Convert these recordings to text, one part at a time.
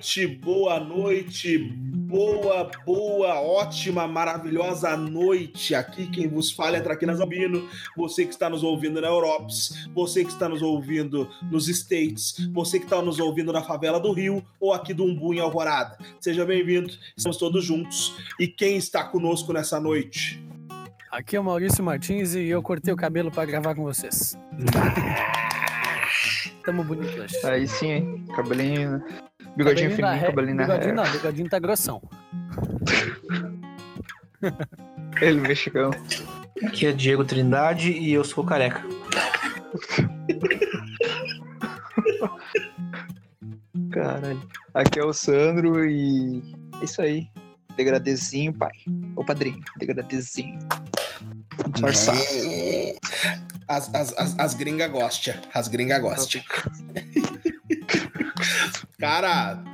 noite, boa noite, boa, boa, ótima, maravilhosa noite. Aqui quem vos fala é Traquinas Albino, você que está nos ouvindo na Europes, você que está nos ouvindo nos States, você que está nos ouvindo na favela do Rio ou aqui do Umbu em Alvorada. Seja bem-vindo, estamos todos juntos. E quem está conosco nessa noite? Aqui é o Maurício Martins e eu cortei o cabelo para gravar com vocês. Tamo bonito hoje. Aí sim, hein? Cabelinho. Bigodinho fininho, na cabelinho na Bigodinho ré. não, bigodinho tá grossão. Ele mexicano. Aqui é Diego Trindade e eu sou careca. Caralho. Aqui é o Sandro e. é Isso aí. Degradezinho, pai. Ô padrinho, degradezinho. Disfarçado. As, as, as, as gringa gostam. As gringa gostam. Cara,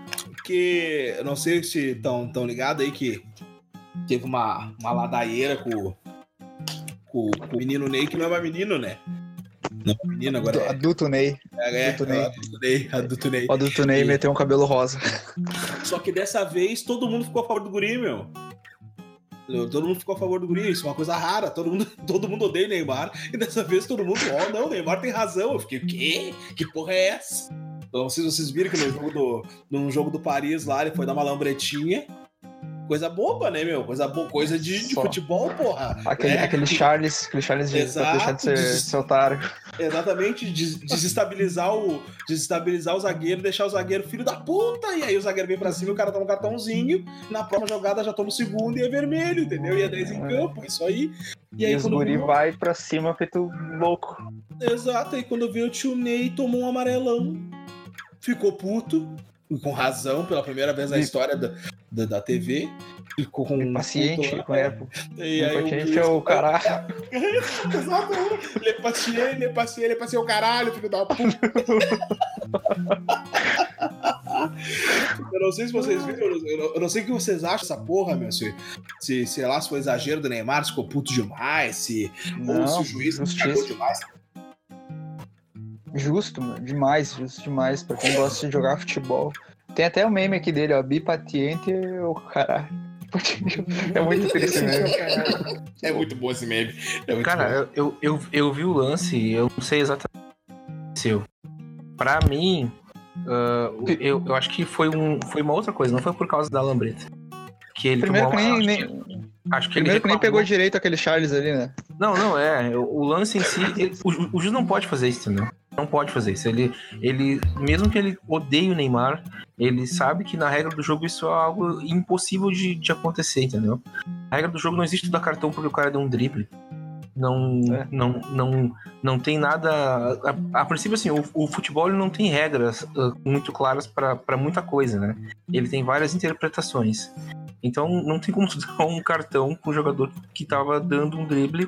que eu não sei se estão tão ligados aí que teve uma, uma ladaieira com, com, com o menino Ney, que não é mais menino, né? Não é menino agora. É, Adulto Ney. é, adulto é, Ney. adulto Ney. Adulto Ney. O adulto Ney meteu um cabelo rosa. Só que dessa vez todo mundo ficou a favor do guri, meu. Todo mundo ficou a favor do guri, isso é uma coisa rara. Todo mundo, todo mundo odeia o Neymar. E dessa vez todo mundo, ó, não, o Neymar tem razão. Eu fiquei, o quê? Que porra é essa? Vocês, vocês viram que no jogo, do, no jogo do Paris lá, ele foi dar uma lambretinha. Coisa boba, né, meu? Coisa, bo... coisa de, de futebol, porra. Aquele, É, aquele Charles, aquele Charles de Exato, deixar de ser, des- ser otário. Exatamente, des- desestabilizar o, desestabilizar o zagueiro, deixar o zagueiro filho da puta, e aí o zagueiro vem pra cima, o cara toma um cartãozinho, na próxima jogada já toma o segundo e é vermelho, entendeu? E é 10 em campo, é isso aí. E E, aí os guri viu, vai pra cima feito louco. Exato, aí quando veio o tio Ney tomou um amarelão, ficou puto, e com razão, pela primeira vez na E- história da, da, da TV. Ficou com um Paciente puto lá. com Apple. E aí o Paciente juiz- é o caralho. Exato, ele é paciente, ele é paciente, ele é paciente, o caralho, filho da puta. Eu não sei se vocês viram, eu não, eu não sei o que vocês acham dessa porra, meu. Se, se, sei lá, se foi exagero do Neymar, se ficou puto demais, se, ou se Não, o juiz cagou justiça. demais. Justo, mano. Demais, justo demais. Pra quem gosta de jogar futebol. Tem até o meme aqui dele, ó. Bipatiente o caralho. É muito triste mesmo. É muito bom esse meme. É. Cara, eu, eu, eu, eu vi o lance e eu não sei exatamente o que aconteceu. Pra mim, ah, eu, eu acho que foi, um, foi uma outra coisa, não foi por causa da lambreta. Que ele Primeiro que tomou nem, uma- nem- Acho que ele primeiro que nem pegou direito aquele Charles ali, né? Não, não, é. O, lance em si. ele- o, ju- o juiz não pode fazer isso, entendeu? Não pode fazer isso. Ele, ele, mesmo que ele odeie o Neymar, ele sabe que na regra do jogo isso é algo impossível de, de acontecer, entendeu? A regra do jogo não existe dar cartão porque o cara deu um drible. Não, É. não, não, não tem nada. A, a princípio, assim, o, o futebol não tem regras ah, muito claras para muita coisa, né? Ele tem várias interpretações. Então não tem como dar um cartão pro jogador que tava dando um drible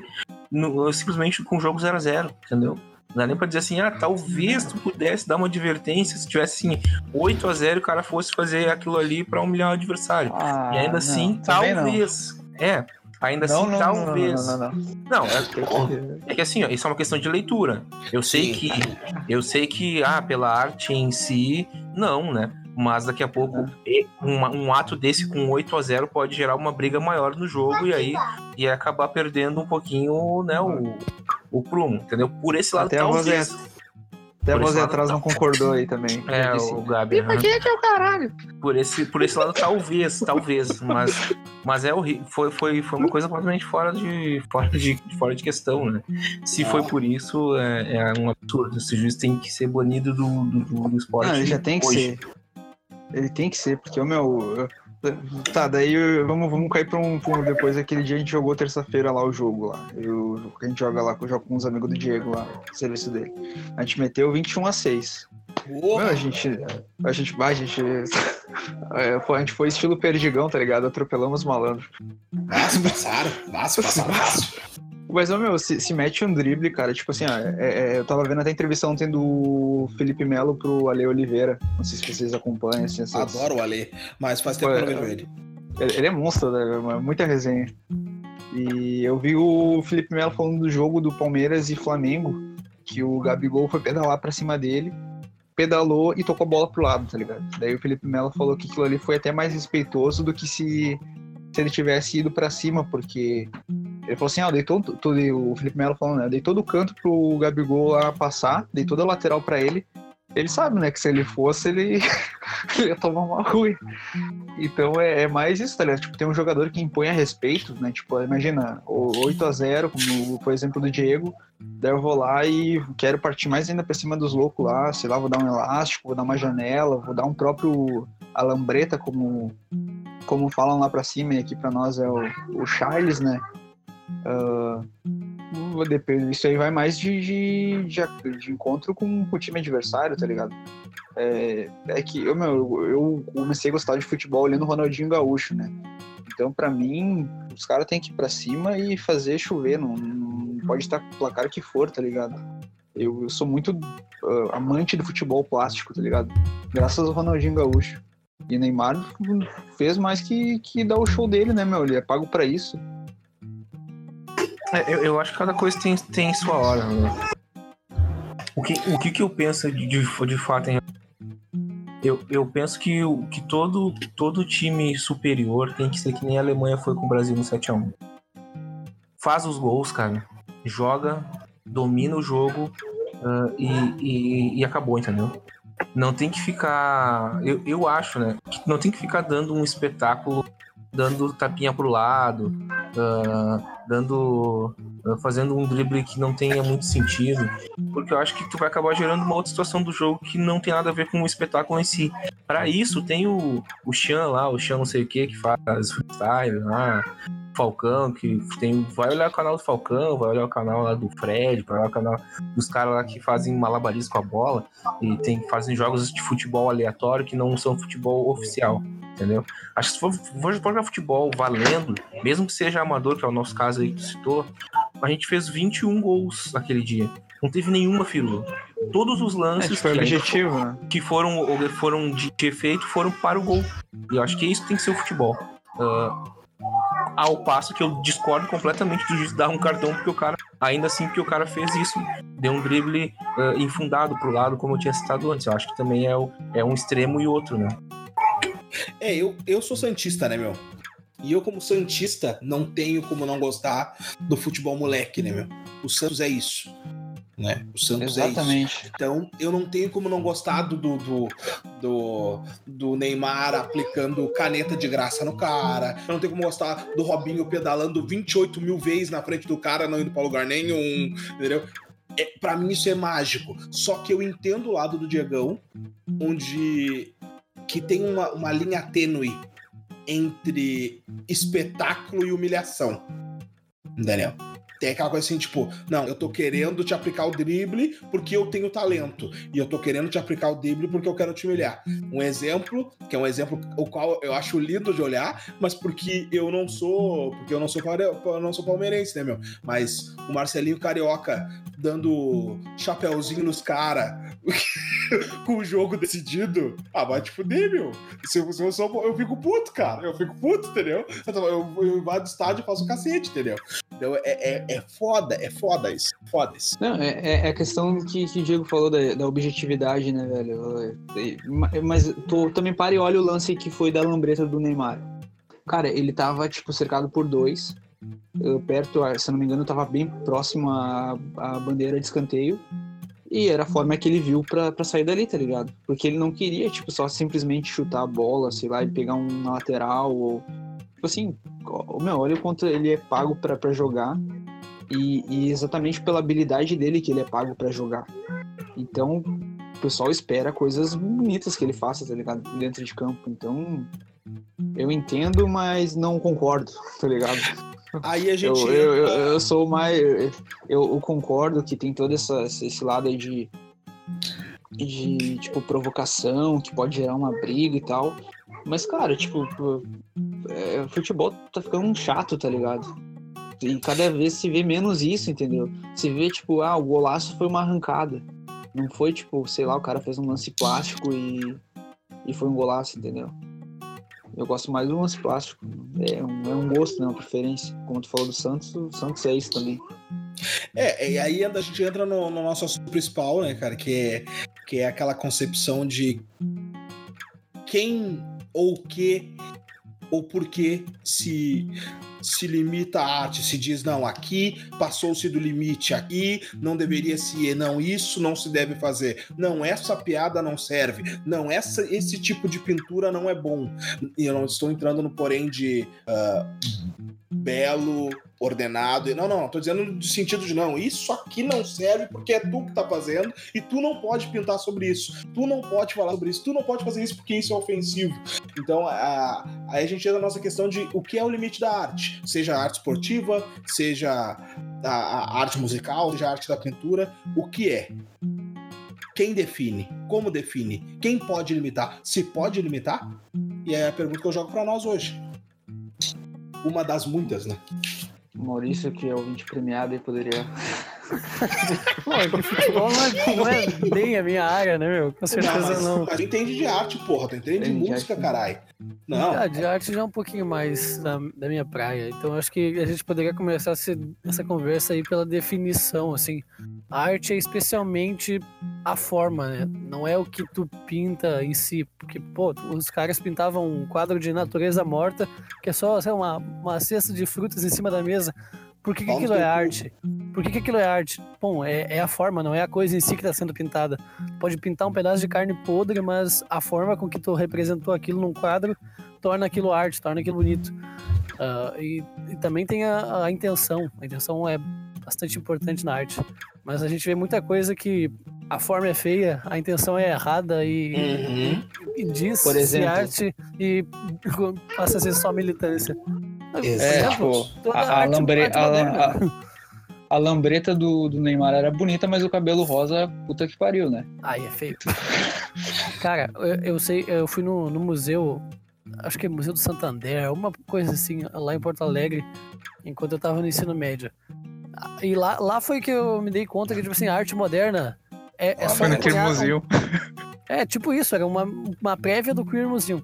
no- simplesmente com o jogo 0 a 0 entendeu? Não dá nem pra dizer assim, ah, talvez tu pudesse dar uma advertência se tivesse assim 8 a 0 e o cara fosse fazer aquilo ali pra humilhar o adversário. Ah, e ainda não, assim, talvez. É, ainda Não, assim, não, não, não, talvez. não, não, não. Não, é, é que assim, ó, isso é uma questão de leitura. Eu sei Sim. que eu sei que ah, pela arte em si, não, né? Mas daqui a pouco uma- um, ato desse com 8 a 0 pode gerar uma briga maior no jogo e aí e acabar perdendo um pouquinho, né, o, o prumo, entendeu? Por esse lado, Até a talvez. Até Por você lado, atrás não concordou aí também. É, disse, o Gabi. aham. é o caralho. Por esse, por esse lado, talvez, talvez. Mas, mas é horrível. Foi, foi, foi uma coisa completamente fora de, fora de, fora de questão, né? Se foi por isso, é, é um absurdo. Esse juiz tem que ser banido do, do, do, do esporte. Não, ele já tem que hoje. ser. Ele tem que ser, porque o meu. Eu- Tá, daí vamos, vamos cair pra um, pra um- Depois daquele dia a gente jogou terça-feira lá o jogo lá. Eu, a gente joga lá, eu jogo com uns amigos do Diego lá, serviço dele. A gente meteu 21 a 6. Porra, Não, a gente. A gente. A gente. é, a gente foi estilo perdigão, tá ligado? Atropelamos os malandros. Nossa, passaram. Nossa, passaram. Mas, meu, se, se mete um drible, cara, tipo assim, ó, é- é- eu tava vendo até a entrevista ontem do Felipe Melo pro Ale Oliveira. Não sei se vocês acompanham, assim, essas- Adoro o Ale, mas faz tempo que eu não vejo ele. Ele é monstro, né? mano? Muita resenha. E eu vi o Felipe Melo falando do jogo do Palmeiras e Flamengo, que o Gabigol foi pedalar pra cima dele, pedalou e tocou a bola pro lado, tá ligado? Daí o Felipe Melo falou que aquilo ali foi até mais respeitoso do que se, se ele tivesse ido para cima, porque ele falou assim, ah, deitou todo, o Felipe Melo falando, né? Deitou do canto pro Gabigol lá passar, deitou da lateral para ele. Ele sabe, né, que se ele fosse, ele, ele ia tomar uma ruim. Então é, é, mais isso, tá ligado? Tipo, tem um jogador que impõe a respeito, né? Tipo, imagina, 8 a 0 como foi o exemplo do Diego. Daí eu vou lá e quero partir mais ainda pra cima dos loucos lá, sei lá, vou dar um elástico, vou dar uma janela, vou dar um próprio alambreta, como, como falam lá pra cima, e aqui pra nós é o, o Charles, né? Uh, isso aí vai mais de, de, de, de encontro com, com, o time adversário, tá ligado? É, é que eu, meu, eu comecei a gostar de futebol olhando o Ronaldinho Gaúcho, né? Então, para mim, os caras têm que ir pra cima e fazer chover, não, não pode estar placar que for, tá ligado? Eu, eu sou muito uh, amante do futebol plástico, tá ligado? Graças ao Ronaldinho Gaúcho. E Neymar fez mais que, que dar o show dele, né, meu? Ele é pago para isso. É, eu, eu, acho que cada coisa tem, tem sua hora. Né? O, que, o que, que eu penso de, de, de fato em eu, eu penso que, que todo, todo time superior tem que ser que nem a Alemanha foi com o Brasil no 7x1. Faz os gols, cara. Joga, domina o jogo uh, e, e, e, acabou, entendeu? Não tem que ficar. Eu, eu acho, né? Que não tem que ficar dando um espetáculo dando tapinha pro lado, uh, dando. Uh, fazendo um drible que não tenha muito sentido. Porque eu acho que tu vai acabar gerando uma outra situação do jogo que não tem nada a ver com o espetáculo em si. Para isso, tem o, o Chan lá, o Chan não sei o que, que faz freestyle lá. Falcão, que tem. Vai olhar o canal do Falcão, vai olhar o canal lá do Fred, vai olhar o canal dos caras lá que fazem malabarismo com a bola e tem, fazem jogos de futebol aleatório que não são futebol oficial entendeu? Acho que se for, for jogar futebol valendo, mesmo que seja amador, que é o nosso caso aí que tu citou, a gente fez 21 gols naquele dia. Não teve nenhuma firula. Todos os lances é, foi que, objetivo, né? que foram, foram de efeito foram para o gol. E eu acho que é isso tem que ser o futebol. Uh, ao passo que eu discordo completamente do juiz dar um cartão porque o cara, ainda assim que o cara fez isso, deu um drible uh, infundado pro lado, como eu tinha citado antes. Eu acho que também é, o, é um extremo e outro, né? É, eu, eu sou Santista, né, meu? E eu, como Santista, não tenho como não gostar do futebol moleque, né, meu? O Santos é isso. Né? O Santos Exatamente. é isso. Então, eu não tenho como não gostar do, do, do, do, Neymar aplicando caneta de graça no cara. Eu não tenho como gostar do Robinho pedalando 28 mil vezes na frente do cara, não indo pra lugar nenhum, entendeu? É, para mim isso é mágico. Só que eu entendo o lado do Diegão, onde que tem uma, uma linha tênue entre espetáculo e humilhação. Daniel. Tem aquela coisa assim, tipo, não, eu tô querendo te aplicar o drible porque eu tenho talento. E eu tô querendo te aplicar o drible porque eu quero te humilhar. Um exemplo, que é um exemplo o qual eu acho lindo de olhar, mas porque eu não sou. Porque eu não sou, eu não sou palmeirense, né, meu? Mas o Marcelinho Carioca dando chapéuzinho nos caras com o jogo decidido. Ah, vai te fuder, meu. Se eu, se eu, sou, eu fico puto, cara. Eu fico puto, entendeu? Eu, eu, invado o estádio e faço cacete, entendeu? Então é, é, é foda, é foda isso. Foda isso. Não, é, é, é a questão que, que o Diego falou da, da objetividade, né, velho? Mas tu também para e olha o lance que foi da lambreta do Neymar. Cara, ele tava, tipo, cercado por dois. Perto, se não me engano, tava bem próximo à, à bandeira de escanteio. E era a forma que ele viu pra sair dali, tá ligado? Porque ele não queria, tipo, só simplesmente chutar a bola, sei lá, e pegar um lateral ou Tipo assim, meu, olha o quanto ele é pago para jogar e, e, exatamente pela habilidade dele que ele é pago para jogar. Então, o pessoal espera coisas bonitas que ele faça, tá ligado? Dentro de campo. Então, eu entendo, mas não concordo, tá ligado? Aí a gente. Eu, eu, eu, eu sou mais. Eu, eu, concordo que tem todo essa, esse lado aí de. De, tipo, provocação, que pode gerar uma briga e tal. Mas, cara, tipo, é, futebol tá ficando chato, tá ligado? E cada vez se vê menos isso, entendeu? Se vê, tipo, ah, o golaço foi uma arrancada. Não foi, tipo, sei lá, o cara fez um lance plástico e, e foi um golaço, entendeu? Eu gosto mais do lance plástico. É um, é um gosto, né? Uma preferência. Como tu falou do Santos, o Santos é isso também. É, e aí a gente entra no, no nosso assunto principal, né, cara? Que é que é aquela concepção de quem ou que ou por que se se limita à arte, se diz não, aqui passou-se do limite, aqui não deveria se não, isso não se deve fazer, não, essa piada não serve, não, essa, esse tipo de pintura não é bom. E eu não estou entrando no porém de uh, belo, ordenado. Não, não, tô dizendo no sentido de não, isso aqui não serve porque é tu que tá fazendo e tu não pode pintar sobre isso. Tu não pode falar sobre isso, tu não pode fazer isso porque isso é ofensivo. Então, a, aí a gente entra na nossa questão de o que é o limite da arte, seja a arte esportiva, seja a, a arte musical, seja a arte da pintura, o que é? Quem define? Como define? Quem pode limitar? Se pode limitar? E é a pergunta que eu jogo para nós hoje. Uma das muitas, né? Maurício, que é ouvinte premiado e poderia. Pô, que futebol não é, não é bem a minha área, né, meu? Com certeza mas, não. Mas tu entende de arte, porra. Tu entende de Entende de música, arte. caralho. Não. Ah, de arte já é um pouquinho mais da, da minha praia. Então acho que a gente poderia começar esse- essa conversa aí pela definição, assim. A arte é especialmente a forma, né? Não é o que tu pinta em si. Porque, pô, os caras pintavam um quadro de natureza morta, que é só sei lá, uma, uma cesta de frutas em cima da mesa. Por que, que aquilo é arte? Por que, que aquilo é arte? Bom, é, é a forma, não é a coisa em si que está sendo pintada. Pode pintar um pedaço de carne podre, mas a forma com que tu representou aquilo num quadro torna aquilo arte, torna aquilo bonito. Ah, e, e também tem a, a intenção. A intenção é bastante importante na arte. Mas a gente vê muita coisa que a forma é feia, a intenção é errada e, Uhum. e diz Por exemplo. arte e passa a ser só militância. Por É, exemplo, tipo, toda a, lambre- lambreta do, do Neymar era bonita, mas o cabelo rosa, puta que pariu, né? Ai, é feio. Cara, eu, eu sei, eu fui no, no museu, acho que é Museu do Santander, uma coisa assim, lá em Porto Alegre, enquanto eu tava no ensino médio. Ah, E lá, lá foi que eu me dei conta que, tipo assim, a arte moderna é, é só Foi naquele pegar um- museu. É, tipo isso, era uma, uma prévia do Queer Museum.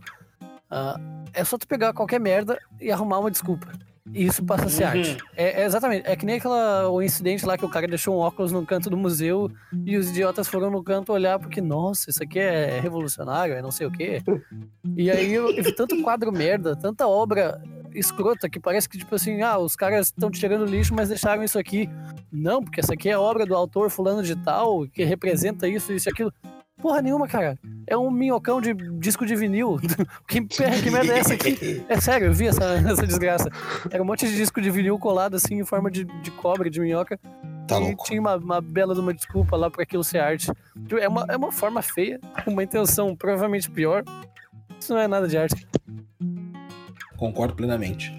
Ah, é só tu pegar qualquer merda e arrumar uma desculpa. E isso passa a ser Uhum. arte. É, é exatamente. É que nem aquela, o incidente lá que o cara deixou um óculos no canto do museu e os idiotas foram no canto olhar porque, nossa, isso aqui é revolucionário, é não sei o quê. E aí eu, eu vi tanto quadro merda, tanta obra escrota que parece que, tipo assim, ah, os caras estão tirando lixo, mas deixaram isso aqui. Não, porque essa aqui é obra do autor fulano de tal, que representa isso, isso e aquilo. Porra nenhuma, cara. É um minhocão de disco de vinil. que, perra, que merda é essa aqui? É sério, eu vi essa, essa desgraça. Era um monte de disco de vinil colado assim em forma de, de cobre, de minhoca. Tá e tinha uma, uma bela de uma desculpa lá pra aquilo ser arte. É uma, é uma forma feia, com uma intenção provavelmente pior. Isso não é nada de arte. Concordo plenamente.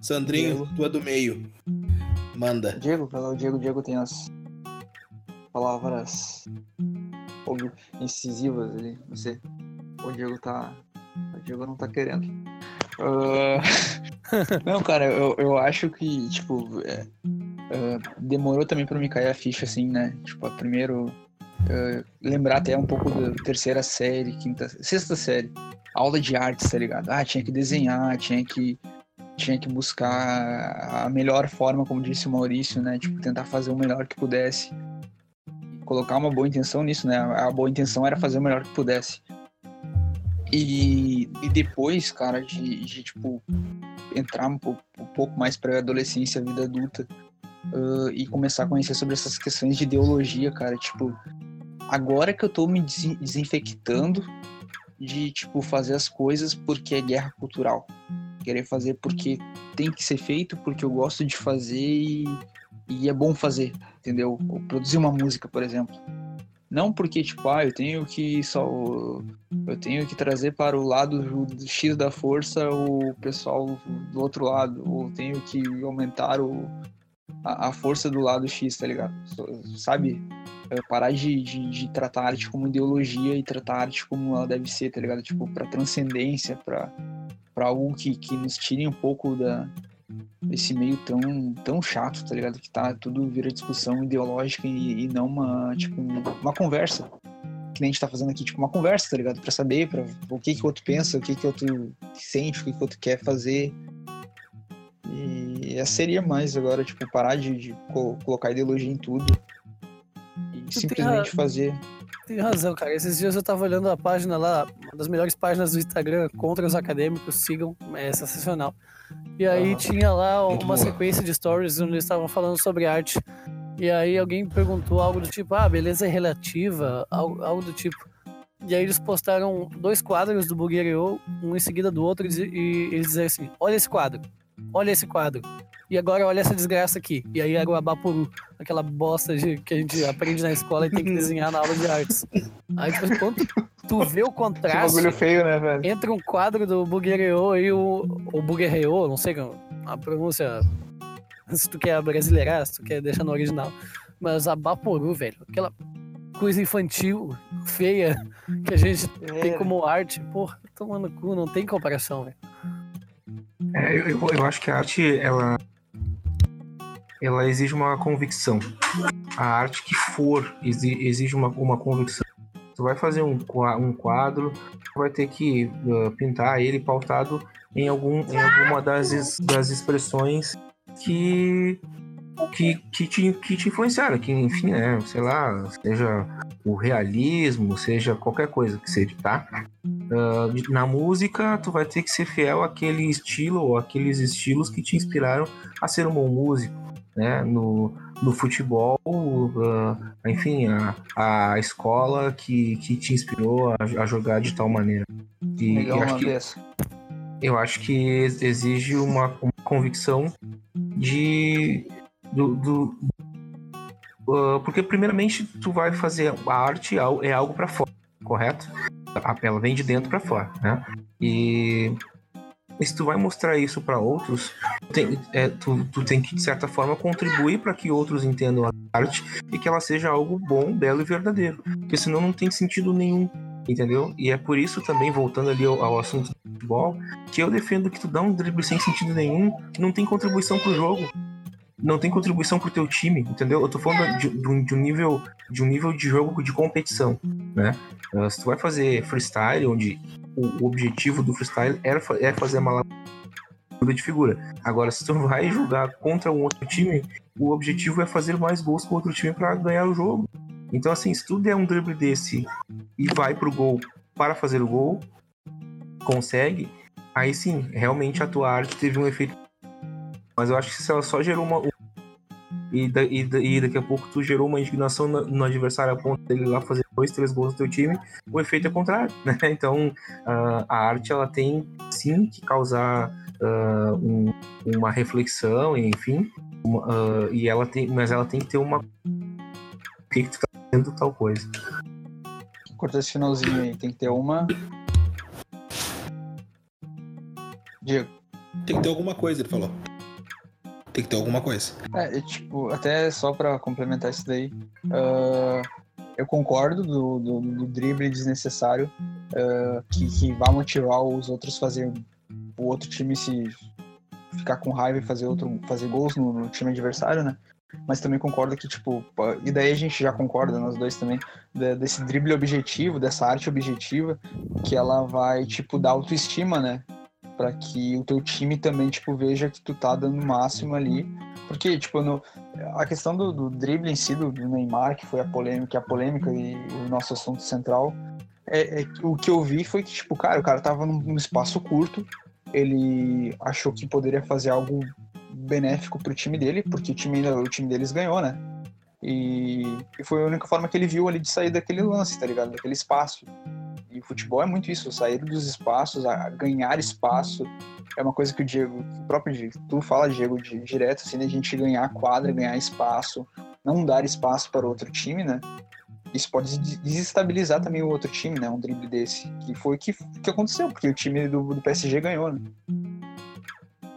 Sandrinho, tu é do meio. Manda. Diego, vai lá, o Diego, o Diego tem as palavras incisivas ali, não sei. O Diego tá. O Diego não tá querendo. Ah, não, cara, eu, eu acho que, tipo, é, é, demorou também pra me cair a ficha, assim, né? Tipo, primeiro. é, lembrar até um pouco da terceira série, quinta, sexta série. Aula de artes, tá ligado? Ah, tinha que desenhar, tinha que tinha que buscar a melhor forma, como disse o Maurício, né? Tipo, tentar fazer o melhor que pudesse. Colocar uma boa intenção nisso, né? A boa intenção era fazer o melhor que pudesse. E, e depois, cara, de, de tipo, entrar um pouco, um pouco mais pra adolescência, vida adulta, ah, e começar a conhecer sobre essas questões de ideologia, cara, tipo, agora que eu tô me desinfectando de, tipo, fazer as coisas porque é guerra cultural querer fazer porque tem que ser feito, porque eu gosto de fazer e, e é bom fazer, entendeu? Ou produzir uma música, por exemplo. Não porque, tipo, ah, eu tenho que só. Eu tenho que trazer para o lado X da força o pessoal do outro lado, ou tenho que aumentar o, a, a força do lado X, tá ligado? Sabe? É, Parar de, de, de tratar a arte como ideologia e tratar a arte como ela deve ser, tá ligado? Tipo, pra transcendência, pra algo que, que nos tire um pouco da, desse meio tão, tão chato, tá ligado? Que tá tudo vira discussão ideológica e, e não uma, tipo, uma conversa. Que nem a gente tá fazendo aqui, tipo, uma conversa, tá ligado? Pra saber pra, o que que o outro pensa, o que que o outro sente, o que que o outro quer fazer. E essa seria mais agora, tipo, parar de, de co- colocar ideologia em tudo. tem simplesmente ra- fazer. Tem razão, cara. Esses dias eu tava olhando a página lá, uma das melhores páginas do Instagram contra os acadêmicos, sigam, é sensacional. E aí tinha lá uma boa. sequência de stories onde eles estavam falando sobre arte. E aí alguém perguntou algo do tipo, ah, beleza é relativa, algo, algo do tipo. E aí eles postaram dois quadros do Buguereau, um em seguida do outro, e eles diziam assim, olha esse quadro, olha esse quadro. E agora olha essa desgraça aqui. E aí era o Abapuru, aquela bosta de, que a gente aprende na escola e tem que desenhar na aula de artes. Aí tipo, quando tu vê o Que contraste bagulho feio, né, velho? entre um quadro do Buguereau e o, o Buguereau, não sei a pronúncia, se tu quer brasileirar, se tu quer deixar no original. Mas a Baporu, velho, aquela coisa infantil, feia, que a gente tem como arte, porra, tomando cu, não tem comparação, velho. É, eu, eu- acho que a arte, ela, ela exige uma convicção. A arte que for exi- exige uma, uma convicção. Tu vai fazer um, um quadro, vai ter que uh, pintar ele pautado em, algum, em alguma das, das expressões que, que, que, te, que te influenciaram, que enfim, né, sei lá, seja o realismo, seja qualquer coisa que seja, tá? De- na música, tu vai ter que ser fiel àquele estilo ou àqueles estilos que te inspiraram a ser um bom músico, né? No, no futebol, ah, enfim, a, a escola que, que te inspirou a, a jogar de tal maneira. E Legal eu acho que eu acho que ex- exige uma, uma convicção de do, do- uh, porque primeiramente tu vai fazer a arte é algo para fora correto A- ela vem de dentro para fora né? E se tu vai mostrar isso para outros tem, é, tu, tu tem que de certa forma contribuir para que outros entendam a arte e que ela seja algo bom belo e verdadeiro. Porque senão não tem sentido nenhum entendeu? E é por isso também voltando ali ao, ao assunto do futebol que eu defendo que tu dá um drible sem sentido nenhum, não tem contribuição pro jogo. Não tem contribuição pro teu time, entendeu? Eu tô falando de, de um, nível de um nível de jogo de competição, né? Uh, se tu vai fazer freestyle, onde o, objetivo do freestyle fa- é fazer uma lavada de figura. Agora, se tu vai jogar contra um outro time, o objetivo é fazer mais gols com outro time para ganhar o jogo. Então, assim, se tu der um drible desse e vai pro gol para fazer o gol, consegue, aí sim, realmente a tua arte teve um efeito. Mas eu acho que se ela só gerou uma. E, da- e da- e daqui a pouco tu gerou uma indignação no, no adversário a ponto dele lá fazer dois, três gols no teu time, o efeito é contrário, né? Então ah, a arte ela tem sim que causar ah, um- uma reflexão, enfim, uma, ah, e ela tem, mas ela tem que ter uma. Por que, que tu tá fazendo tal coisa? Corta esse finalzinho aí. Tem que ter uma. Diego. Tem que ter alguma coisa, ele falou. Tem que ter alguma coisa. É, e, tipo, até só pra complementar isso daí, ah, eu concordo do, do, do drible desnecessário ah, que, que vai motivar os outros fazer o outro time se ficar com raiva e fazer outro fazer gols no, no time adversário, né? Mas também concordo que, tipo, e daí a gente já concorda, nós dois também, de- desse drible objetivo, dessa arte objetiva, que ela vai, tipo, dar autoestima, né? Pra que o teu time também, tipo, veja que tu tá dando o máximo ali. Porque, tipo, no, a questão do, do drible em si, do, do Neymar, que foi a polêmica, a polêmica e o nosso assunto central, é, é o que eu vi foi que, tipo, cara, o cara tava num, num espaço curto, ele achou que poderia fazer algo benéfico pro time dele, porque o time, o time deles ganhou, né? E, e foi a única forma que ele viu ali de sair daquele lance, tá ligado? Daquele espaço. E futebol é muito isso, sair dos espaços, a ganhar espaço. É uma coisa que o Diego, o próprio Diego, tu fala, Diego, de, direto, assim, da gente ganhar quadra, ganhar espaço, não dar espaço para outro time, né? Isso pode des- desestabilizar também o outro time, né? Um drible desse. Que foi o que, que aconteceu, porque o time do, do PSG ganhou, né?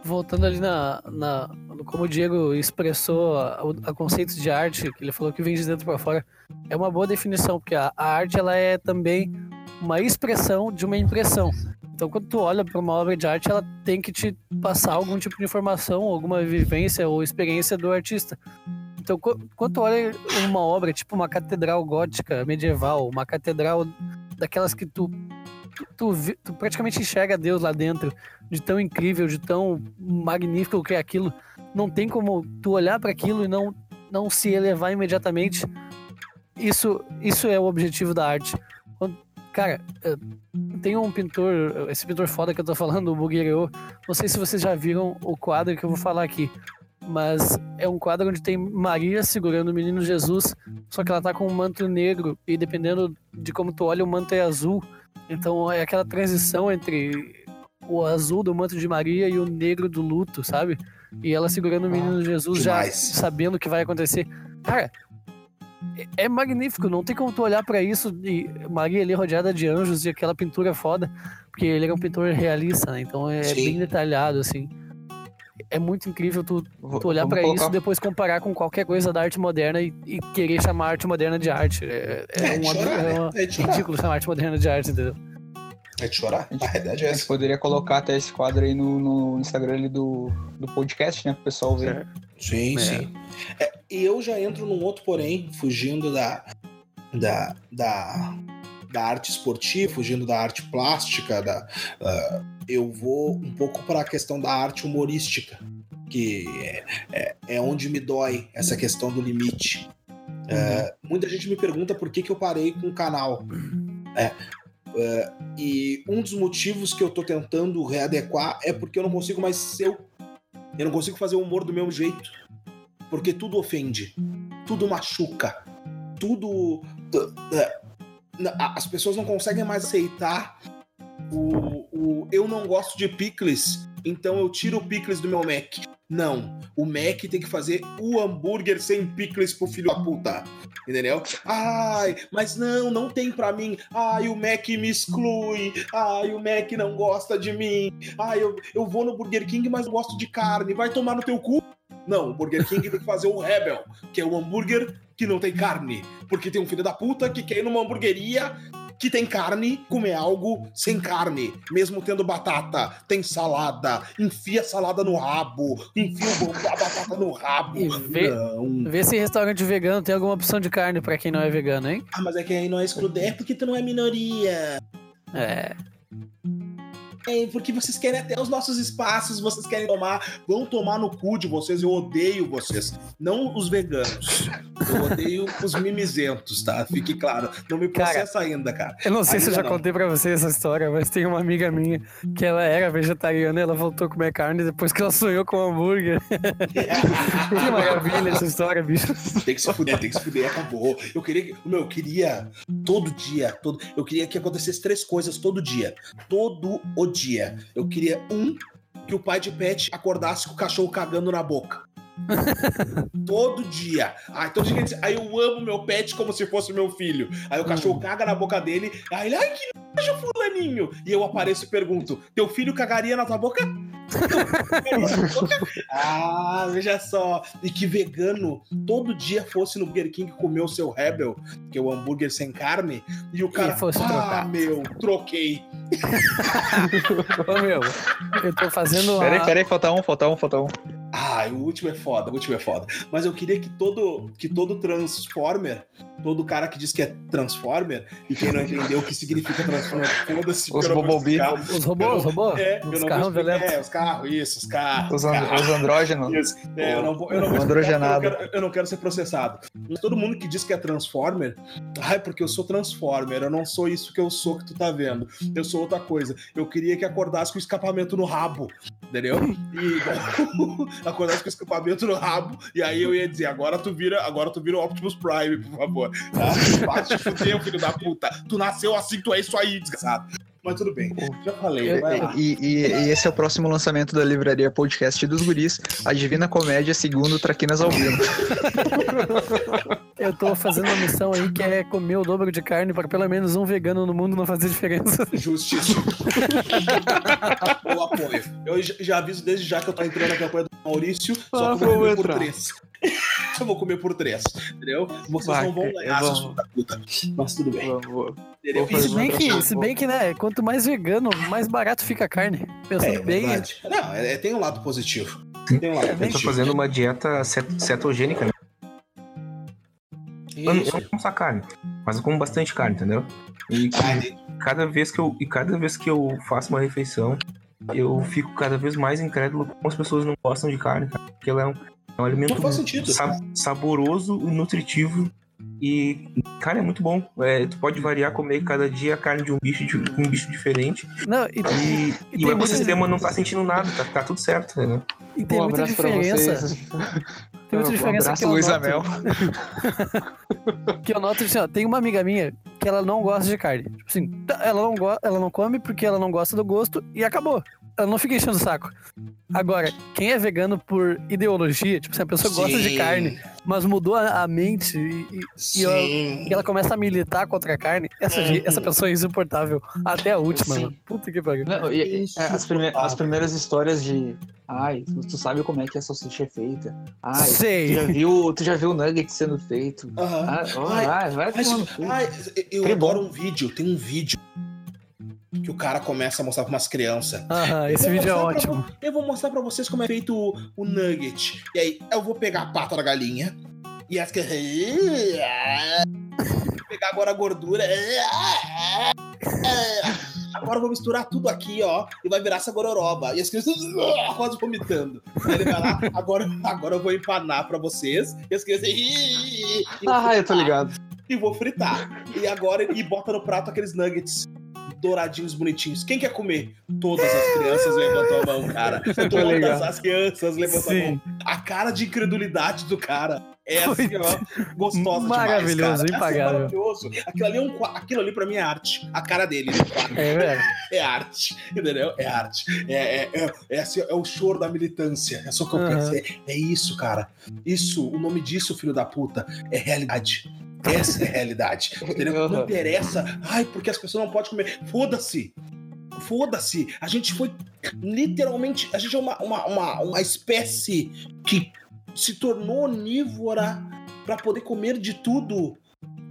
Voltando ali na, na como o Diego expressou a, a conceitos de arte, que ele falou que vem de dentro para fora, é uma boa definição, porque a, a arte ela é também uma expressão de uma impressão. Então, quando tu olha para uma obra de arte, ela tem que te passar algum tipo de informação, alguma vivência ou experiência do artista. Então, qu- quando tu olha uma obra, tipo uma catedral gótica medieval, uma catedral daquelas que tu, tu, tu praticamente enxerga Deus lá dentro, de tão incrível, de tão magnífico que é aquilo, não tem como tu olhar para aquilo e não, não se elevar imediatamente isso, isso é o objetivo da arte. Quando- Cara, eh, tem um pintor, esse pintor foda que eu tô falando, o Bugueiro. Não sei se vocês já viram o quadro que eu vou falar aqui. Mas é um quadro onde tem Maria segurando o menino Jesus, só que ela tá com um manto negro, e dependendo de como tu olha, o manto é azul. Então é aquela transição entre o azul do manto de Maria e o negro do luto, sabe? E ela segurando o menino Jesus já demais. sabendo o que vai acontecer. Cara, é- é magnífico, não tem como tu olhar pra isso e Maria ali rodeada de anjos e aquela pintura foda, porque ele é um pintor realista, né? Então é Sim. bem detalhado, assim. É muito incrível tu, tu olhar colocar- isso e depois comparar com qualquer coisa da arte moderna e, e querer chamar a arte moderna de arte. É, é É um chorar, é né? uma- É ridículo chamar a arte moderna de arte, entendeu? É de chorar? A realidade é A gente essa. poderia colocar até esse quadro aí no, no Instagram ali do, do podcast, né? Pro pessoal ver. Sim, É. sim. É, e eu já entro num outro porém, fugindo da, da, da, da arte esportiva, fugindo da arte plástica, da, ah, eu vou um pouco para a questão da arte humorística, que é, é, é onde me dói essa questão do limite. É, muita gente me pergunta por que, que eu parei com o canal. É, é, e um dos motivos que eu tô tentando readequar é porque eu não consigo mais ser eu. Eu não consigo fazer o humor do mesmo jeito. Porque tudo ofende, tudo machuca, tudo. é, As pessoas não conseguem mais aceitar o, o eu não gosto de picles, então eu tiro o picles do meu Mac. Não, o Mac tem que fazer o hambúrguer sem picles pro filho da puta. Entendeu? Ai, mas não, não tem pra mim. Ai, o Mac me exclui. Ai, o Mac não gosta de mim. Ai, eu, eu vou no Burger King, mas gosto de carne. Vai tomar no teu cu. Não, o Burger King tem que fazer o Rebel, que é o hambúrguer que não tem carne. Porque tem um filho da puta que quer ir numa hamburgueria que tem carne, comer algo sem carne, mesmo tendo batata, tem salada, enfia a salada no rabo, enfia o- a batata no rabo. E vê- Não. Vê se restaurante vegano tem alguma opção de carne pra quem não é vegano, hein? Ah, mas é que aí não é excludente, é porque tu não é minoria. É. É porque vocês querem até os nossos espaços, vocês querem tomar, vão tomar no cu de vocês, eu odeio vocês. Não os veganos. Eu odeio os mimizentos, tá? Fique claro. Não me Cara, processa ainda, cara. Eu não sei se eu já Ainda não. contei pra você essa história, mas tem uma amiga minha que ela era vegetariana e ela voltou a comer carne depois que ela sonhou com hambúrguer. que maravilha essa história, bicho. Tem que se fuder, tem que se fuder, acabou. Eu queria que. Meu, eu queria todo dia, todo, eu queria que acontecesse três coisas todo dia. Todo o dia. Eu queria, um, que o pai de pet acordasse com o cachorro cagando na boca. todo dia. Aí, todo dia que ele diz, aí eu amo meu pet como se fosse meu filho. Aí o cachorro caga na boca dele, aí ele, ai que nojo, fulaninho. E eu apareço e pergunto, teu filho cagaria na tua boca? ah, veja só. E que vegano todo dia fosse no Burger King comer o seu Rebel, que é o hambúrguer sem carne, e o cara, fosse ah, trocar." meu, troquei. Ô meu, eu tô fazendo Peraí, uma... peraí, falta um, falta um, falta um. Ah, o último é foda, o último é foda. Mas eu queria que todo, que todo Transformer, todo cara que diz que é Transformer, e quem não entendeu o que significa Transformer, foda-se. Os não explicar. Os robôs, os robôs? É, os não carros violentos. É, os carros, isso, os carros. Os, os and- carros. os andrógenos. Isso. É, eu não vou, eu não vou Androgenado. Eu, quero- eu não quero ser processado. Mas todo mundo que diz que é Transformer, ai, porque eu sou Transformer, eu não sou isso que eu sou que tu tá vendo. Eu sou outra coisa. Eu queria que acordasse com o escapamento no rabo, entendeu? E acordasse com o escapamento no rabo, e aí eu ia dizer, agora tu vira, agora tu vira o Optimus Prime, por favor. Tá? Vai te fuder, filho da puta. Tu nasceu assim, tu é isso aí, desgraçado. Mas tudo bem, já falei. E, e- e esse é o próximo lançamento da livraria podcast dos guris, a Divina Comédia segundo Traquinas ao vivo. Eu tô fazendo uma missão aí que é comer o dobro de carne para pelo menos um vegano no mundo não fazer diferença. Justiça. eu apoio. Eu já- aviso desde já que eu tô entrando na campanha do Maurício, só que eu vou por três. eu vou comer por três, entendeu? Vocês Vai, não vão ganhar, seus puta. Mas tudo bem. Vou- se bem que, se bem que, né, quanto mais vegano, mais barato fica a carne. Pensando É, bem, verdade. Não, é, é- tem um lado positivo. Tem um lado É, Eu tô positivo. fazendo uma dieta cet- cetogênica. né? Eu, eu não só carne, mas eu como bastante carne, entendeu? E cada vez que eu, e cada vez que eu faço uma refeição, eu fico cada vez mais incrédulo como as pessoas não gostam de carne, cara. Porque ela é um, é um alimento saboroso e nutritivo E, cara, é muito bom. É, tu pode variar, comer cada dia a carne de um bicho, de um bicho diferente. Não, e, E, e e o ecossistema não tá sentindo nada, tá, tá tudo certo, né? e tem um muita diferença. Tem muita Um diferença abraço, que eu Luiz noto. Amel. que eu noto assim, ó, tem uma amiga minha que ela não gosta de carne. Tipo assim, tá, ela não, go ela não come porque ela não gosta do gosto e acabou. Ela não fica enchendo o saco. Agora, quem é vegano por ideologia, tipo assim, a pessoa gosta de Sim, carne, mas mudou a, a mente e, e- Sim. e ela começa a militar contra a carne, essa, ge- essa pessoa é insuportável. Até a última, Sim. mano. Puta que pariu. Não, e- é, as, prime- total. as primeiras histórias de. Ai, tu, tu sabe como é que a salsicha é feita. Ai, tu Sei. já viu, tu já viu o nugget sendo feito. Aham. Ah, ó, Ai, vai, vai Mas, tomar no cu. ai, eu bom. adoro um vídeo, tem um vídeo que o cara começa a mostrar pra umas crianças. Aham, esse vídeo é pra ótimo. vo- Eu vou mostrar pra vocês como é feito o, o nugget. E aí, eu vou pegar a pata da galinha e as crianças. Vou pegar agora a gordura. Agora eu vou misturar tudo aqui, ó, e vai virar essa gororoba. E as crianças quase vomitando. Aí ele vai lá, agora, agora eu vou empanar pra vocês. E as crianças. E Ah, eu tô ligado. e vou fritar. E agora e bota no prato aqueles nuggets douradinhos, bonitinhos. Quem quer comer? Todas as crianças levantam a mão, cara. Todas legal. as crianças levantam a Sim. mão. A cara de incredulidade do cara é assim, ó, gostosa Maravilhoso, demais, cara. impagável. É maravilhoso. Aquilo ali, é um, aquilo ali pra mim é arte. A cara dele É, velho. é arte, entendeu? É arte. É, é, é, é assim, é o choro da militância. É só que eu Aham. pensei. É isso, cara. Isso, o nome disso, filho da puta, é realidade. Essa é a realidade. Entendeu? Não Aham. interessa. Ai, porque as pessoas não podem comer. Foda-se. Foda-se. A gente foi literalmente. A gente é uma, uma, uma, uma espécie que se tornou onívora pra poder comer de tudo.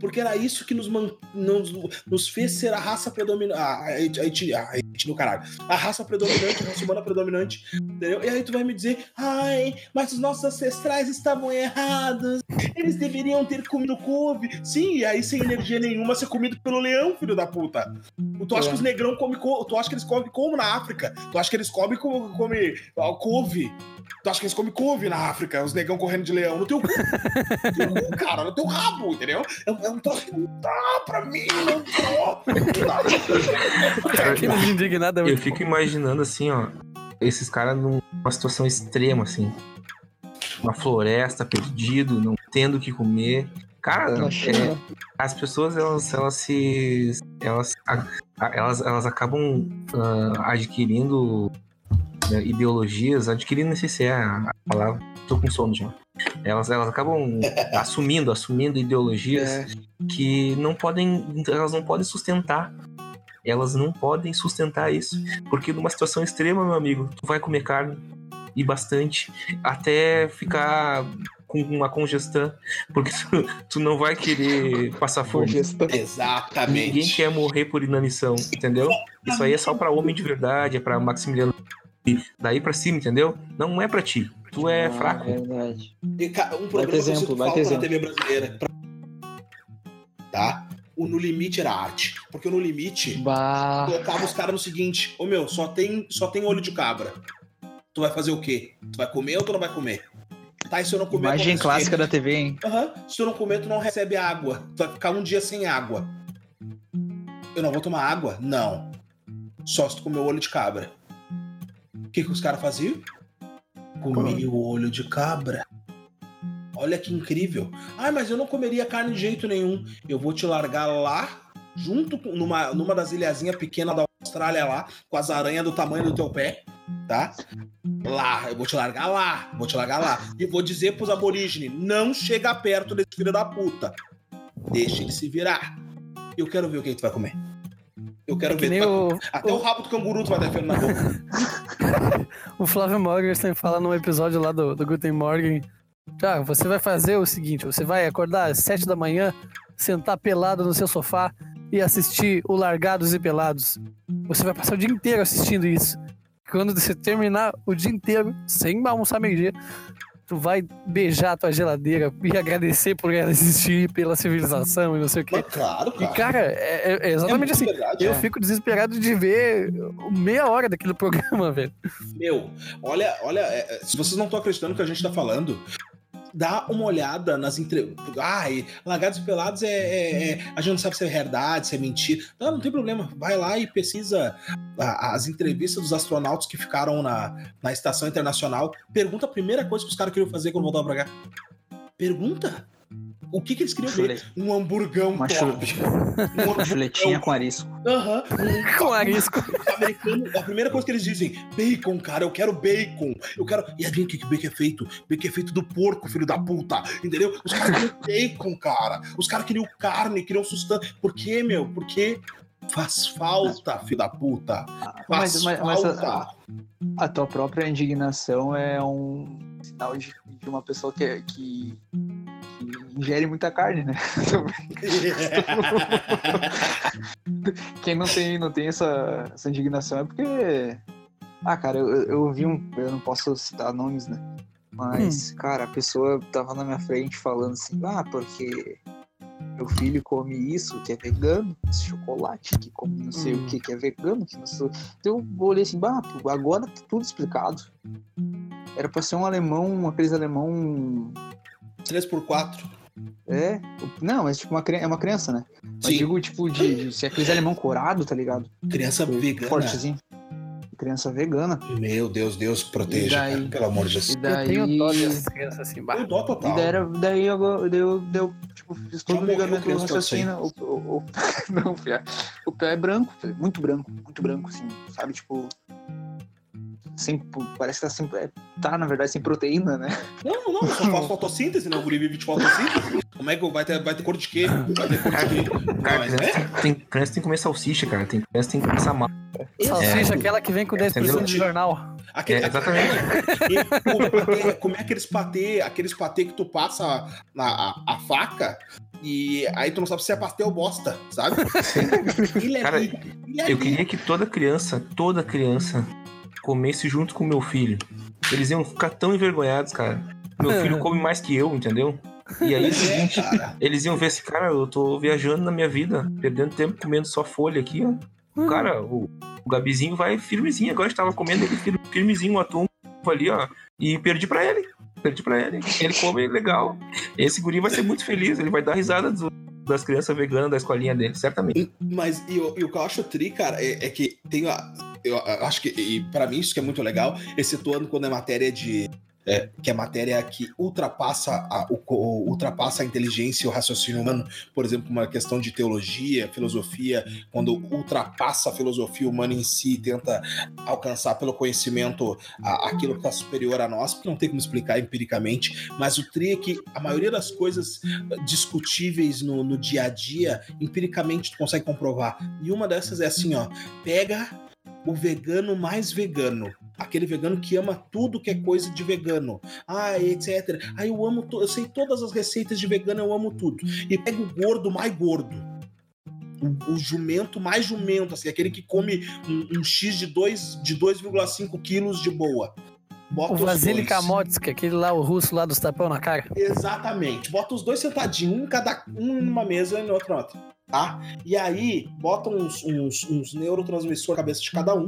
Porque era isso que nos, man- nos, nos fez ser a raça predominante. A, a, a etnia, caralho. A raça predominante, a raça humana predominante. Entendeu? E aí tu vai me dizer, ai, mas os nossos ancestrais estavam errados. Eles deveriam ter comido couve. Sim, e aí sem energia nenhuma ser comido pelo leão, filho da puta. Tu acha É. que os negrão comem couve? Tu acha que eles comem como na África? Tu acha que eles comem como come, couve? Tu acha que eles comem couve na África? Os negão correndo de leão no teu cu. No cara, no teu rabo, entendeu? É, um- é um troço que não dá pra mim, não. Não é Eu muito fico imaginando assim, ó, esses caras numa situação extrema, assim. Uma floresta, perdido, não tendo o que comer. Cara, é, as pessoas, elas, elas se. Elas, elas, elas acabam ah, adquirindo né, ideologias, adquirindo, não sei se é a, palavra, tô com sono já. Elas, elas acabam assumindo, assumindo ideologias É, que não podem, elas não podem sustentar. Elas não podem sustentar isso, porque numa situação extrema, meu amigo, tu vai comer carne e bastante até ficar com uma congestão, porque tu, tu não vai querer passar fome. congestão. Exatamente. Ninguém quer morrer por inanição, entendeu? Isso aí é só pra homem de verdade, é pra Maximiliano. Daí pra cima, entendeu? Não é pra ti. Tu é Ah, fraco. É verdade. E, cara, um Vai programa ter que eu exemplo, falta na TV brasileira. Tá? O No Limite era arte. Porque o No Limite Bah. colocava os caras no seguinte: Ô meu, só tem, só tem olho de cabra. Tu vai fazer o quê? Tu vai comer ou tu não vai comer? Tá, e se eu não comer. Imagem acontece o quê? clássica da TV, hein? Aham. Se tu não comer, tu não recebe água. Tu vai ficar um dia sem água. Eu não vou tomar água? Não. Só se tu comer o olho de cabra. O que, que os caras faziam? Comia o olho de cabra. Olha que incrível. Ai, mas eu não comeria carne de jeito nenhum. Eu vou te largar lá, junto com numa, numa das ilhazinhas pequenas da Austrália lá, com as aranhas do tamanho do teu pé, tá? Lá, eu vou te largar lá, vou te largar lá. E vou dizer pros aborígenes: não chega perto desse filho da puta. Deixa ele se virar. Eu quero ver o que, que tu vai comer. Eu quero É que ver. tu vai- o, Até o... rabo do canguru tu vai defender na boca. o Flávio Morgenstern fala num episódio lá do, do Guten Morgen. Já, você vai fazer o seguinte: você vai acordar às 7 da manhã, sentar pelado no seu sofá e assistir o Largados e Pelados. Você vai passar o dia inteiro assistindo isso. Quando você terminar o dia inteiro, sem almoçar meio-dia, tu vai beijar a tua geladeira e agradecer por ela existir, pela civilização e não sei o quê. Mas claro, E, cara. cara, é, é- é exatamente muito assim. verdade, Eu é. fico desesperado de ver meia hora daquele programa, velho. Meu, olha, olha, é, é, se vocês não estão acreditando no que a gente tá falando, dá uma olhada nas entrevistas. Ai, Lagados Pelados é, é, é, A gente não sabe se é verdade, se é mentira. Não, não tem problema. Vai lá e pesquisa as entrevistas dos astronautas que ficaram na, na estação internacional. Pergunta a primeira coisa que os caras queriam fazer quando voltavam pra cá. Pergunta. O que, que eles queriam ver? Um hamburgão Uma top. chu- Um Uma chuletinha com arisco. Aham. Com arisco. Os americanos, a primeira coisa que eles dizem, bacon, cara, eu quero bacon. Eu quero. E adivinha o que que bacon é feito? Bacon é feito do porco, filho da puta. Entendeu? Os caras queriam bacon, cara. Os caras queriam carne, queriam sustância. Por quê, meu? Porque faz falta, filho da puta. Faz Mas, mas, mas falta. a, a tua própria indignação é um sinal de, de uma pessoa que, é- que, que ingere muita carne, né? Quem não tem, não tem essa, essa indignação é porque. Ah, cara, eu, eu vi um. Eu não posso citar nomes, né? Mas, cara, a pessoa tava na minha frente falando assim, ah, porque meu filho come isso que é vegano, esse chocolate que come não sei Hum. o que que é vegano, que não sei. Então eu olhei assim, bah, pô, agora tá tudo explicado. Era pra ser um alemão, aqueles alemão. 3x4. É. Não, mas tipo, uma, é uma criança, né? Mas Sim. digo, tipo, de, de ser aqueles alemão corado, tá ligado? Criança vegana. Fortezinho. Criança vegana. Meu Deus, Deus proteja, daí? cara, pelo amor de Jesus. E Eu daí. tenho dó dessas crianças assim, bah. Eu dó total. E daí, era, daí eu, daí eu, daí eu, tipo, fiz todo o ligamento do raciocínio. O, o, o, não, Fia. O pé é branco, muito branco, muito branco, assim, sabe? Tipo. Sem, parece que tá, sem, é, tá, na verdade, sem proteína, né? Não, não, eu só faço fotossíntese, né? O guri vive de fotossíntese. Como é que vai ter, vai ter cor de quê? Vai ter cor de quê? Não, Cara, mas criança, é? tem, criança tem que comer salsicha, cara. Tem criança tem que comer essa massa. Salsicha, É. aquela que vem com 10% Entendeu? de jornal. Aquele, É, exatamente. E o patê- como é aqueles patê, aqueles patê que tu passa na, a, a faca e aí tu não sabe se é pastel ou bosta, sabe? Ele é Cara, é Eu queria que toda criança, toda criança, comesse junto com meu filho. Eles iam ficar tão envergonhados, cara. Meu filho come mais que eu, entendeu? E aí, é o É, seguinte, cara. eles iam ver assim, cara, eu tô viajando na minha vida, perdendo tempo comendo só folha aqui, ó. O cara, o, o Gabizinho vai firmezinho, agora a gente tava comendo ele fir- firmezinho, um atum ali, ó. E perdi pra ele. Perdi pra ele. Ele come legal. Esse guri vai ser muito feliz, ele vai dar risada dos- das crianças veganas da escolinha dele, certamente. Mas e, e o que eu acho tri, cara, é, é que tem a. Eu acho que, e pra mim, isso que é muito legal, excetuando quando é matéria de. É, que é matéria que ultrapassa a, o, ultrapassa a inteligência e o raciocínio humano, por exemplo, uma questão de teologia, filosofia, quando ultrapassa a filosofia humana em si, tenta alcançar pelo conhecimento a- aquilo que está superior a nós, porque não tem como explicar empiricamente, mas o tri é que a maioria das coisas discutíveis no, no dia a dia, empiricamente tu consegue comprovar. E uma dessas é assim, ó, pega o vegano mais vegano. Aquele vegano que ama tudo que é coisa de vegano. Ah, etc. Ah, eu amo, eu sei todas as receitas de vegano, eu amo tudo. E pega o gordo mais gordo. O, o jumento mais jumento, assim, aquele que come um, um X de 2 de 2,5 quilos de boa. Bota O Vasily. Kamotsky, aquele lá, o russo lá dos tapão na cara. Exatamente. Bota os dois sentadinhos, um em cada um numa mesa e no outro na outra. Tá? E aí, bota uns, uns, uns neurotransmissores na cabeça de cada um.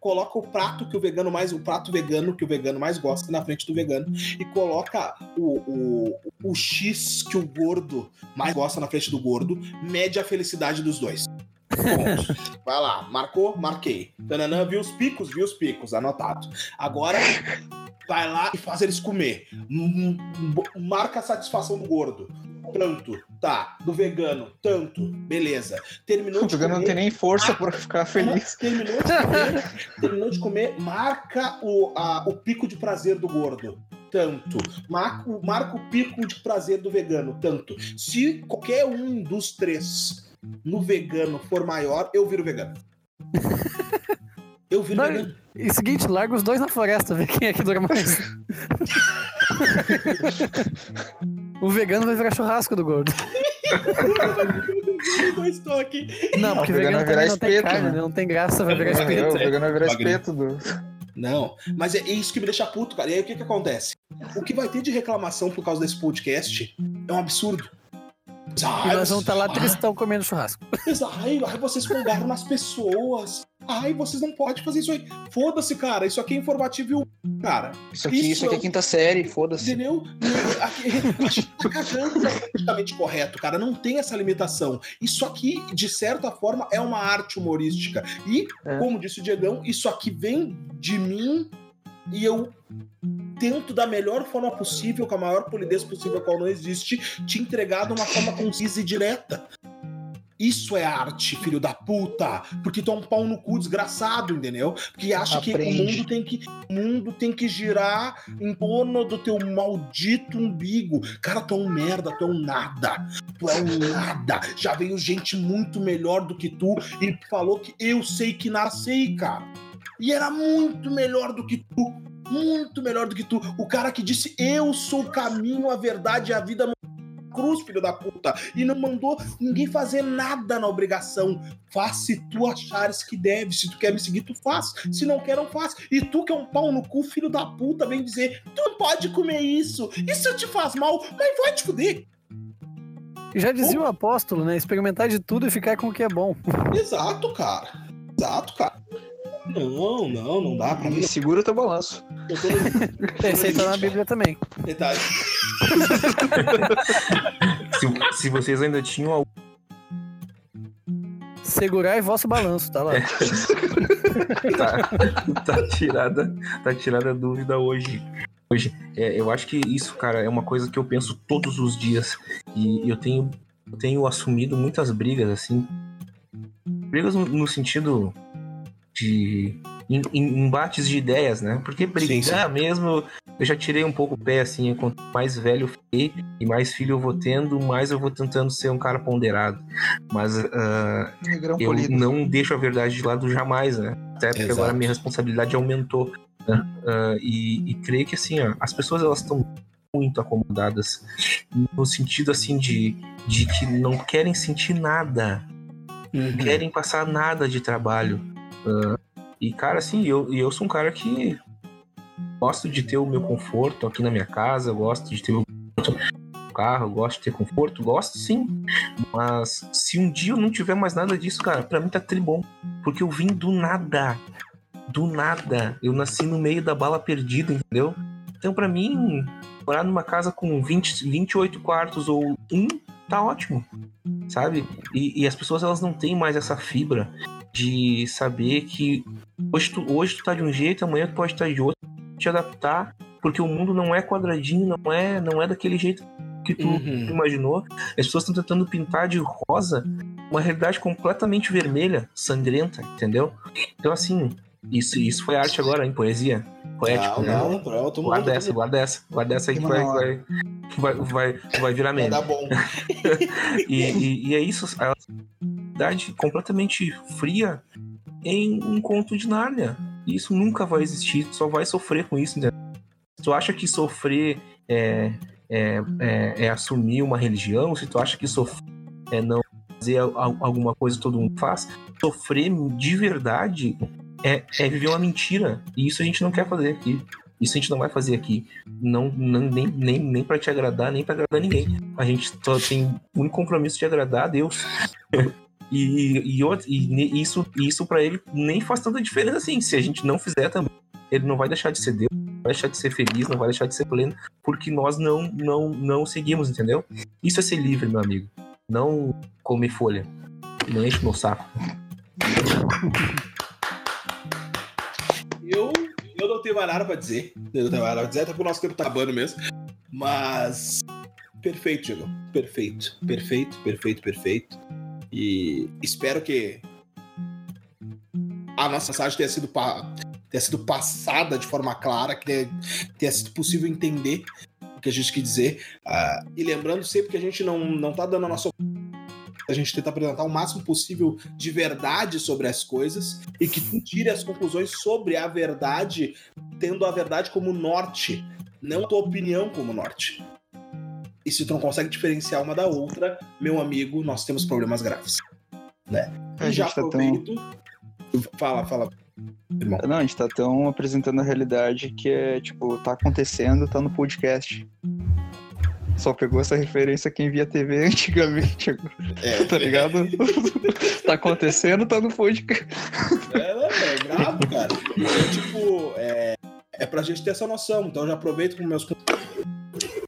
Coloca o prato que o vegano mais. O prato vegano que o vegano mais gosta na frente do vegano. E coloca o, o, o X que o gordo mais gosta na frente do gordo. Mede a felicidade dos dois. Ponto. Vai lá, marcou? Marquei. Tananã, viu os picos? Viu os picos, anotado. Agora, vai lá e faz eles comer. M- m- Marca a satisfação do gordo. Tanto. Tá. Do vegano. Tanto. Beleza. Terminou O de vegano não comer. tem nem força pra ficar feliz. Terminou de comer. terminou de comer. Marca o, a- o pico de prazer do gordo. Tanto. Marca, o- marca o pico de prazer do vegano. Tanto. Se qualquer um dos três no vegano for maior, eu viro vegano. Eu viro Não, vegano. E seguinte, larga os dois na floresta, ver quem é que dura mais. o vegano vai virar churrasco do gordo. Eu estou aqui. Não, porque o vegano vai virar não tem espeto, carne, né? não tem graça, vai virar É, espeto. o vegano vai virar espeto do. Não, mas é isso que me deixa puto, cara. E aí o que que acontece? O que vai ter de reclamação por causa desse podcast é um absurdo. E nós vamos estar lá ah, tristão comendo churrasco. Ai, vocês folgaram nas pessoas. Ai, vocês não podem fazer isso aí. Foda-se, cara. Isso aqui é informativo e cara. Isso aqui, isso, Isso aqui é é quinta série, foda-se. Entendeu? A gente tá cagando politicamente correto, cara. Não tem essa limitação. Isso aqui, de certa forma, é uma arte humorística. E, É. como disse o Diegão, isso aqui vem de mim e eu tento da melhor forma possível, com a maior polidez possível, qual não existe, te entregar de uma forma concisa e direta. Isso é arte, filho da puta. Porque tu é um pau no cu desgraçado, entendeu? Porque acha que o mundo tem que o mundo tem que girar em torno do teu maldito umbigo. Cara, tu é um merda, tu é um nada. Tu é um nada. Já veio gente muito melhor do que tu e falou que eu sei que nasci, cara. E era muito melhor do que tu. Muito melhor do que tu. O cara que disse eu sou o caminho, a verdade e a vida cruz, filho da puta. E não mandou ninguém fazer nada na obrigação. Faz se tu achares que deve. Se tu quer me seguir, tu faz. Se não quer, não faz. E tu que é um pau no cu, filho da puta, vem dizer: tu não pode comer isso. Isso te faz mal, mas vai te fuder. Já dizia o apóstolo, né? Experimentar de tudo e ficar com o que é bom. Exato, cara. Exato, cara. Não, não, não dá pra mim. E segura o teu balanço. Esse aí tá na Bíblia também. Detalhe. Se, se vocês ainda tinham algum Segurar e vosso balanço, tá lá. tá, tá tirada, tá tirada a dúvida hoje. Hoje, é, eu acho que isso, cara, é uma coisa que eu penso todos os dias e eu tenho, eu tenho assumido muitas brigas assim, brigas no, no sentido de em- em- embates de ideias, né? Porque brigar Sim, mesmo, eu já tirei um pouco o pé assim, quanto mais velho eu fiquei e mais filho eu vou tendo, mais eu vou tentando ser um cara ponderado. Mas ah, Negrão eu polido. não deixo a verdade de lado jamais, né? Até porque Exato. agora a minha responsabilidade aumentou. Né? Ah, e, e creio que assim, ó, as pessoas elas estão muito acomodadas no sentido assim de, de que não querem sentir nada, Uhum. não querem passar nada de trabalho. Ah, e cara, assim, eu, e eu sou um cara que gosto de ter o meu conforto aqui na minha casa, eu gosto de ter o carro, eu gosto de ter conforto, gosto sim. Mas se um dia eu não tiver mais nada disso, cara, pra mim tá tribom. Porque eu vim do nada. Do nada. Eu nasci no meio da bala perdida, entendeu? Então, pra mim, morar numa casa com 20, 28 quartos ou um, tá ótimo. Sabe? E, e as pessoas, elas não têm mais essa fibra de saber que hoje tu, hoje tu tá de um jeito, amanhã tu pode estar de outro, te adaptar, porque o mundo não é quadradinho, não é, não é daquele jeito que tu Uhum. imaginou. As pessoas estão tentando pintar de rosa uma realidade completamente vermelha, sangrenta, entendeu? Então, assim, isso, isso foi arte agora, em poesia. Poético, Não, né? não, pronto, Guarda essa, guarda essa, guarda essa aí que vai, vai, vai, vai, vai virar vai meme. dar bom. E, e- e é isso, a cidade completamente fria em um conto de Nárnia. Isso nunca vai existir, só vai sofrer com isso, entendeu? Se tu acha que sofrer é, é, é, é assumir uma religião, se tu acha que sofrer é não fazer al- alguma coisa que todo mundo faz, sofrer de verdade é, é viver uma mentira. E isso a gente não quer fazer aqui. Isso a gente não vai fazer aqui. Não, não, nem, nem, nem para te agradar, nem para agradar ninguém. A gente só tem um compromisso de agradar a Deus. e, e, e isso, isso para ele nem faz tanta diferença assim. Se a gente não fizer também, ele não vai deixar de ser Deus, não vai deixar de ser feliz, não vai deixar de ser pleno, porque nós não, não, não seguimos, entendeu? Isso é ser livre, meu amigo. Não comer folha. Não enche meu saco. Eu, eu não tenho mais nada pra dizer. Eu não tenho mais nada pra dizer, até porque o nosso tempo tá acabando mesmo. Mas. Perfeito, Diego. Perfeito. Perfeito, perfeito, perfeito. E espero que a nossa mensagem tenha sido, tenha sido passada de forma clara, que tenha, tenha sido possível entender o que a gente quis dizer. Ah, e lembrando sempre que a gente não, não tá dando a nossa a gente tenta apresentar o máximo possível de verdade sobre as coisas e que tu tire as conclusões sobre a verdade, tendo a verdade como norte, não a tua opinião como norte. E se tu não consegue diferenciar uma da outra, meu amigo, nós temos problemas graves. Né? A E já gente tá tão- aproveito. Fala, fala. Irmão. Não, a gente tá tão apresentando a realidade que é, tipo, tá acontecendo, tá no podcast. Só pegou essa referência quem via TV antigamente, É, tá ligado? tá acontecendo, tá no podcast. É, é brabo, cara. É, tipo, é, é pra gente ter essa noção. Então eu já aproveito com meus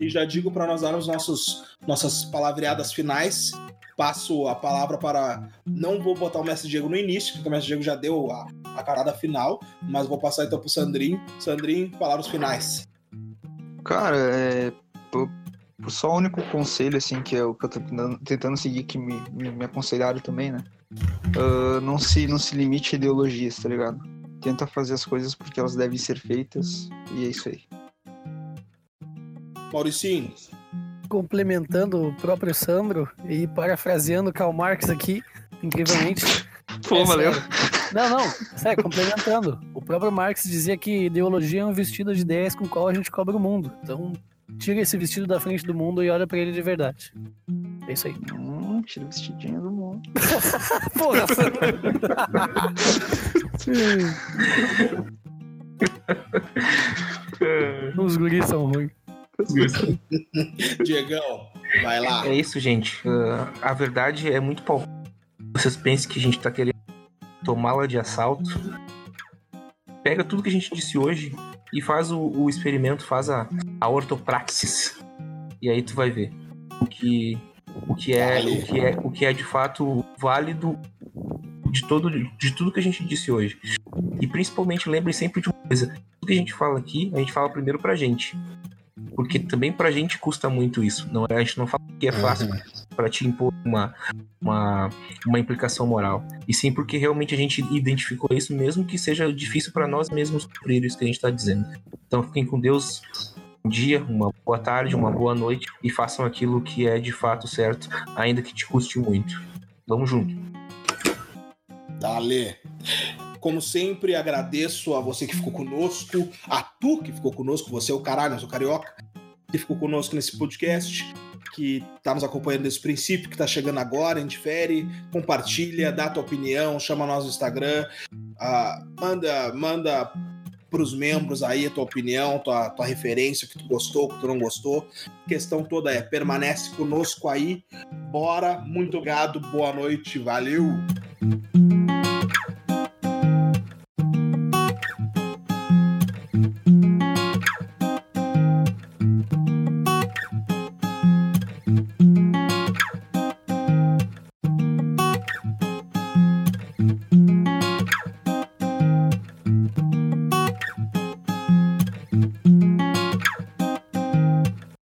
e já digo para nós darmos nossos, nossas palavreadas finais. Passo a palavra para. Não vou botar o Mestre Diego no início, porque o Mestre Diego já deu a, a parada final, mas vou passar então pro Sandrinho. Sandrinho, palavras finais. Cara, é. Só o único conselho, assim, que é o que eu tô tentando, tentando seguir, que me, me, me aconselharam também, né? Uh, não, se, não se limite a ideologias, tá ligado? Tenta fazer as coisas porque elas devem ser feitas, e é isso aí. Mauricinho. Complementando o próprio Sandro e parafraseando Karl Marx aqui, incrivelmente. Pô, é valeu. Sério. Não, não, sério, complementando. O próprio Marx dizia que ideologia é um vestido de ideias com o qual a gente cobre o mundo. Então, tira esse vestido da frente do mundo e olha para ele de verdade. É isso aí. Hum, tira o vestidinho do mundo. Porra, Os guris são ruins. Diegão, vai lá. É isso, gente. Uh, a verdade é muito pau. Vocês pensam que a gente tá querendo tomá-la de assalto. Pega tudo que a gente disse hoje e faz o, o experimento, faz a, a ortopraxis. E aí tu vai ver o que, o que é, o que é, o que é de fato válido de todo de tudo que a gente disse hoje. E principalmente lembre sempre de uma coisa, tudo que a gente fala aqui, a gente fala primeiro pra gente. Porque também pra gente custa muito isso. Não, é, a gente não fala que é fácil uhum. para te impor uma, uma, uma implicação moral. E sim porque realmente a gente identificou isso, mesmo que seja difícil para nós mesmos cumprir isso que a gente está dizendo. Então fiquem com Deus. Um dia, uma boa tarde, uma boa noite e façam aquilo que é de fato certo, ainda que te custe muito. Vamos junto. Dale. Como sempre, agradeço a você que ficou conosco, a tu que ficou conosco, você é o caralho, eu sou carioca, que ficou conosco nesse podcast, que está nos acompanhando desde o princípio, que está chegando agora, indifere, compartilha, dá tua opinião, chama nós no Instagram, uh, manda, manda para os membros aí a tua opinião, tua, tua referência, o que tu gostou, o que tu não gostou. A questão toda é, permanece conosco aí. Bora, muito obrigado, boa noite, valeu!